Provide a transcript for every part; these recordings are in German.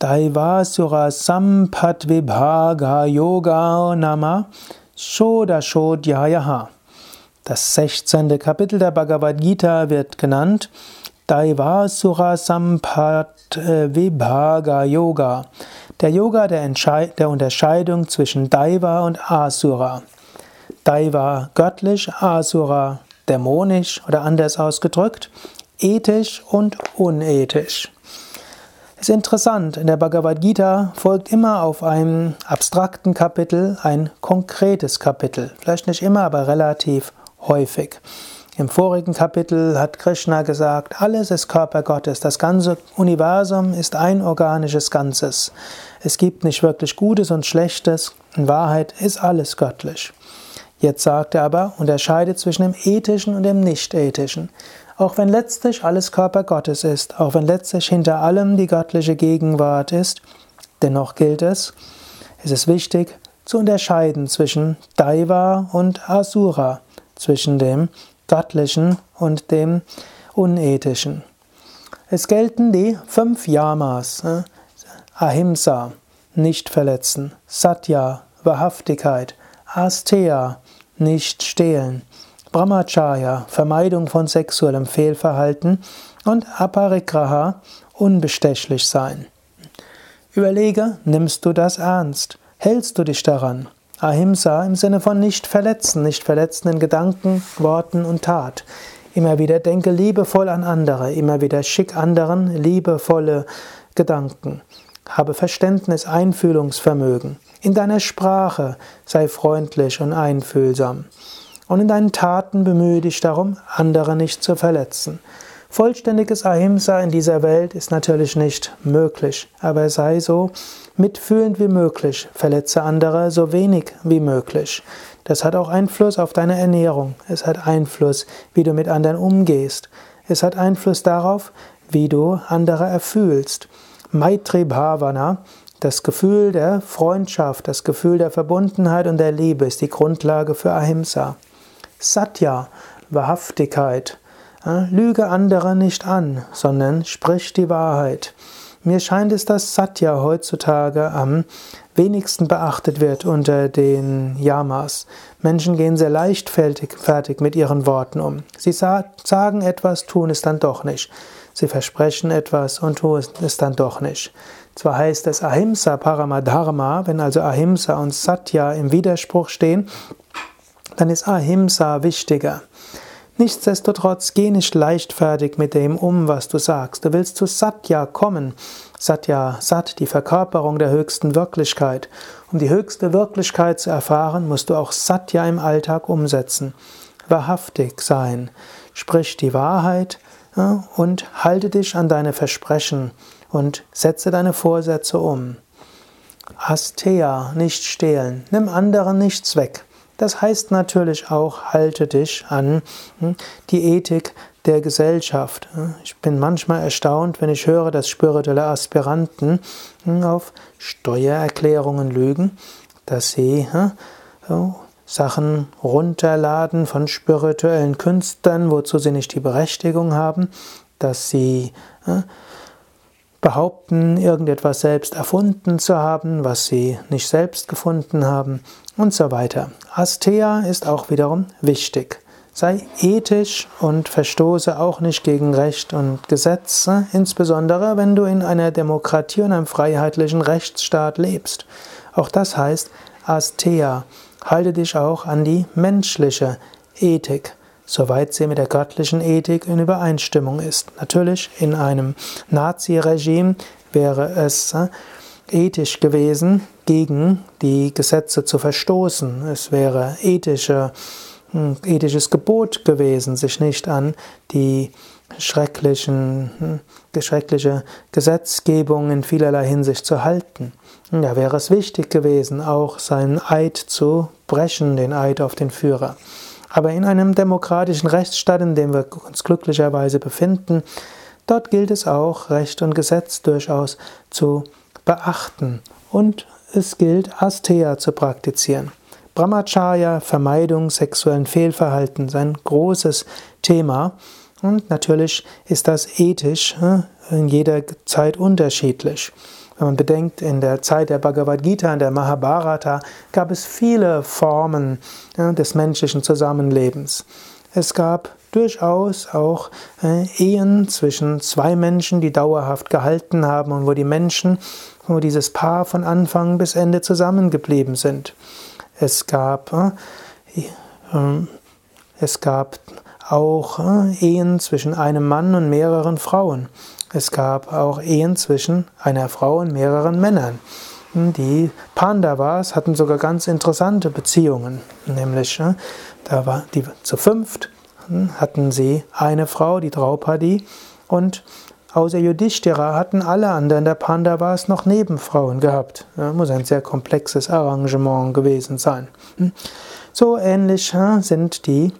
Daivasura Sampat Vibhaga Yoga Nama Shodashodhyayaha. Das 16. Kapitel der Bhagavad Gita wird genannt Daivasura Sampat Vibhaga Yoga. Der Yoga der, der Unterscheidung zwischen Daiva und Asura. Daiva göttlich, Asura dämonisch oder anders ausgedrückt, ethisch und unethisch. Es ist interessant, in der Bhagavad Gita folgt immer auf einem abstrakten Kapitel ein konkretes Kapitel. Vielleicht nicht immer, aber relativ häufig. Im vorigen Kapitel hat Krishna gesagt, alles ist Körper Gottes, das ganze Universum ist ein organisches Ganzes. Es gibt nicht wirklich Gutes und Schlechtes, in Wahrheit ist alles göttlich. Jetzt sagt er aber, unterscheidet zwischen dem Ethischen und dem Nicht-Ethischen. Auch wenn letztlich alles Körper Gottes ist, auch wenn letztlich hinter allem die göttliche Gegenwart ist, dennoch gilt es, es ist wichtig zu unterscheiden zwischen Daiva und Asura, zwischen dem Göttlichen und dem Unethischen. Es gelten die fünf Yamas, äh, Ahimsa, nicht verletzen, Satya, Wahrhaftigkeit, Asteya, nicht stehlen. Brahmacharya, Vermeidung von sexuellem Fehlverhalten und Aparigraha, unbestechlich sein. Überlege, nimmst du das ernst? Hältst du dich daran? Ahimsa im Sinne von nicht verletzen, nicht verletzen in Gedanken, Worten und Tat. Immer wieder denke liebevoll an andere, immer wieder schick anderen liebevolle Gedanken. Habe Verständnis, Einfühlungsvermögen. In deiner Sprache sei freundlich und einfühlsam. Und in deinen Taten bemühe dich darum, andere nicht zu verletzen. Vollständiges Ahimsa in dieser Welt ist natürlich nicht möglich, aber sei so mitfühlend wie möglich, verletze andere so wenig wie möglich. Das hat auch Einfluss auf deine Ernährung, es hat Einfluss, wie du mit anderen umgehst, es hat Einfluss darauf, wie du andere erfühlst. Maitri Bhavana das Gefühl der Freundschaft, das Gefühl der Verbundenheit und der Liebe ist die Grundlage für Ahimsa. Satya, Wahrhaftigkeit. Lüge andere nicht an, sondern sprich die Wahrheit. Mir scheint es, dass Satya heutzutage am wenigsten beachtet wird unter den Yamas. Menschen gehen sehr leichtfertig fertig mit ihren Worten um. Sie sagen etwas, tun es dann doch nicht. Sie versprechen etwas und tun es dann doch nicht. Zwar heißt es Ahimsa Paramadharma, wenn also Ahimsa und Satya im Widerspruch stehen, dann ist Ahimsa wichtiger. Nichtsdestotrotz geh nicht leichtfertig mit dem um, was du sagst. Du willst zu Satya kommen. Satya, Sat, die Verkörperung der höchsten Wirklichkeit. Um die höchste Wirklichkeit zu erfahren, musst du auch Satya im Alltag umsetzen. Wahrhaftig sein. Sprich die Wahrheit und halte dich an deine Versprechen und setze deine Vorsätze um. Astea, nicht stehlen, nimm anderen nichts weg. Das heißt natürlich auch, halte dich an hm, die Ethik der Gesellschaft. Ich bin manchmal erstaunt, wenn ich höre, dass spirituelle Aspiranten hm, auf Steuererklärungen lügen, dass sie hm, Sachen runterladen von spirituellen Künstlern, wozu sie nicht die Berechtigung haben, dass sie behaupten, irgendetwas selbst erfunden zu haben, was sie nicht selbst gefunden haben und so weiter. Astea ist auch wiederum wichtig. Sei ethisch und verstoße auch nicht gegen Recht und Gesetze, insbesondere wenn du in einer Demokratie und einem freiheitlichen Rechtsstaat lebst. Auch das heißt Astea. Halte dich auch an die menschliche Ethik soweit sie mit der göttlichen Ethik in Übereinstimmung ist. Natürlich, in einem Nazi-Regime wäre es äh, ethisch gewesen, gegen die Gesetze zu verstoßen. Es wäre ethische, hm, ethisches Gebot gewesen, sich nicht an die schrecklichen, hm, schreckliche Gesetzgebung in vielerlei Hinsicht zu halten. Da wäre es wichtig gewesen, auch seinen Eid zu brechen, den Eid auf den Führer. Aber in einem demokratischen Rechtsstaat, in dem wir uns glücklicherweise befinden, dort gilt es auch, Recht und Gesetz durchaus zu beachten. Und es gilt, Astea zu praktizieren. Brahmacharya, Vermeidung sexuellen Fehlverhaltens, ein großes Thema. Und natürlich ist das ethisch äh, in jeder Zeit unterschiedlich. Wenn man bedenkt, in der Zeit der Bhagavad Gita, in der Mahabharata, gab es viele Formen ja, des menschlichen Zusammenlebens. Es gab durchaus auch äh, Ehen zwischen zwei Menschen, die dauerhaft gehalten haben und wo die Menschen, wo dieses Paar von Anfang bis Ende zusammengeblieben sind. Es gab, äh, äh, es gab auch äh, Ehen zwischen einem Mann und mehreren Frauen. Es gab auch Ehen zwischen einer Frau und mehreren Männern. Die Pandavas hatten sogar ganz interessante Beziehungen, nämlich äh, da war die zu fünft hm, hatten sie eine Frau, die Draupadi, und außer Yudhishthira hatten alle anderen der Pandavas noch Nebenfrauen gehabt. Das muss ein sehr komplexes Arrangement gewesen sein. Hm. So ähnlich sind die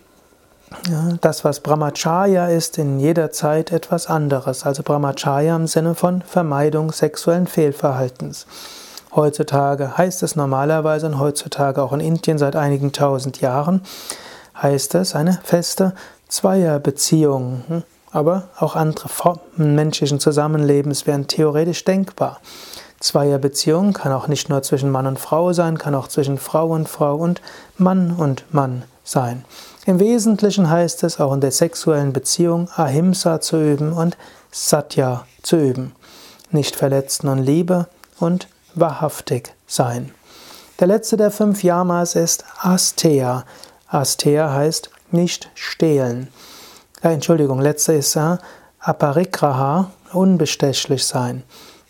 ja, das, was Brahmacharya ist, in jeder Zeit etwas anderes. Also Brahmacharya im Sinne von Vermeidung sexuellen Fehlverhaltens. Heutzutage heißt es normalerweise und heutzutage auch in Indien seit einigen tausend Jahren, heißt es eine feste Zweierbeziehung. Hm? Aber auch andere Formen menschlichen Zusammenlebens wären theoretisch denkbar. Zweierbeziehung kann auch nicht nur zwischen Mann und Frau sein, kann auch zwischen Frau und Frau und Mann und Mann sein. Im Wesentlichen heißt es auch in der sexuellen Beziehung Ahimsa zu üben und Satya zu üben. Nicht verletzen und Liebe und wahrhaftig sein. Der letzte der fünf Yamas ist Asteya. Asteya heißt nicht stehlen. Äh, Entschuldigung, letzter ist äh, Aparigraha, unbestechlich sein.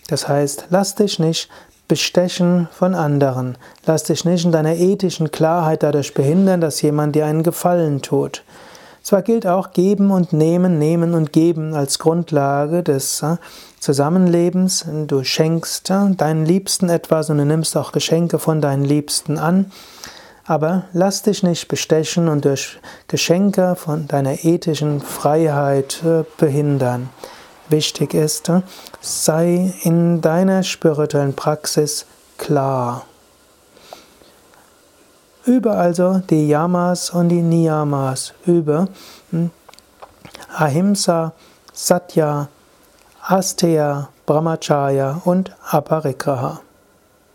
Das heißt, lass dich nicht Bestechen von anderen. Lass dich nicht in deiner ethischen Klarheit dadurch behindern, dass jemand dir einen Gefallen tut. Zwar gilt auch Geben und Nehmen, Nehmen und Geben als Grundlage des äh, Zusammenlebens. Du schenkst äh, deinen Liebsten etwas und du nimmst auch Geschenke von deinen Liebsten an. Aber lass dich nicht bestechen und durch Geschenke von deiner ethischen Freiheit äh, behindern wichtig ist, sei in deiner spirituellen Praxis klar. Übe also die Yamas und die Niyamas. Übe hm, Ahimsa, Satya, Asteya, Brahmacharya und Aparigraha.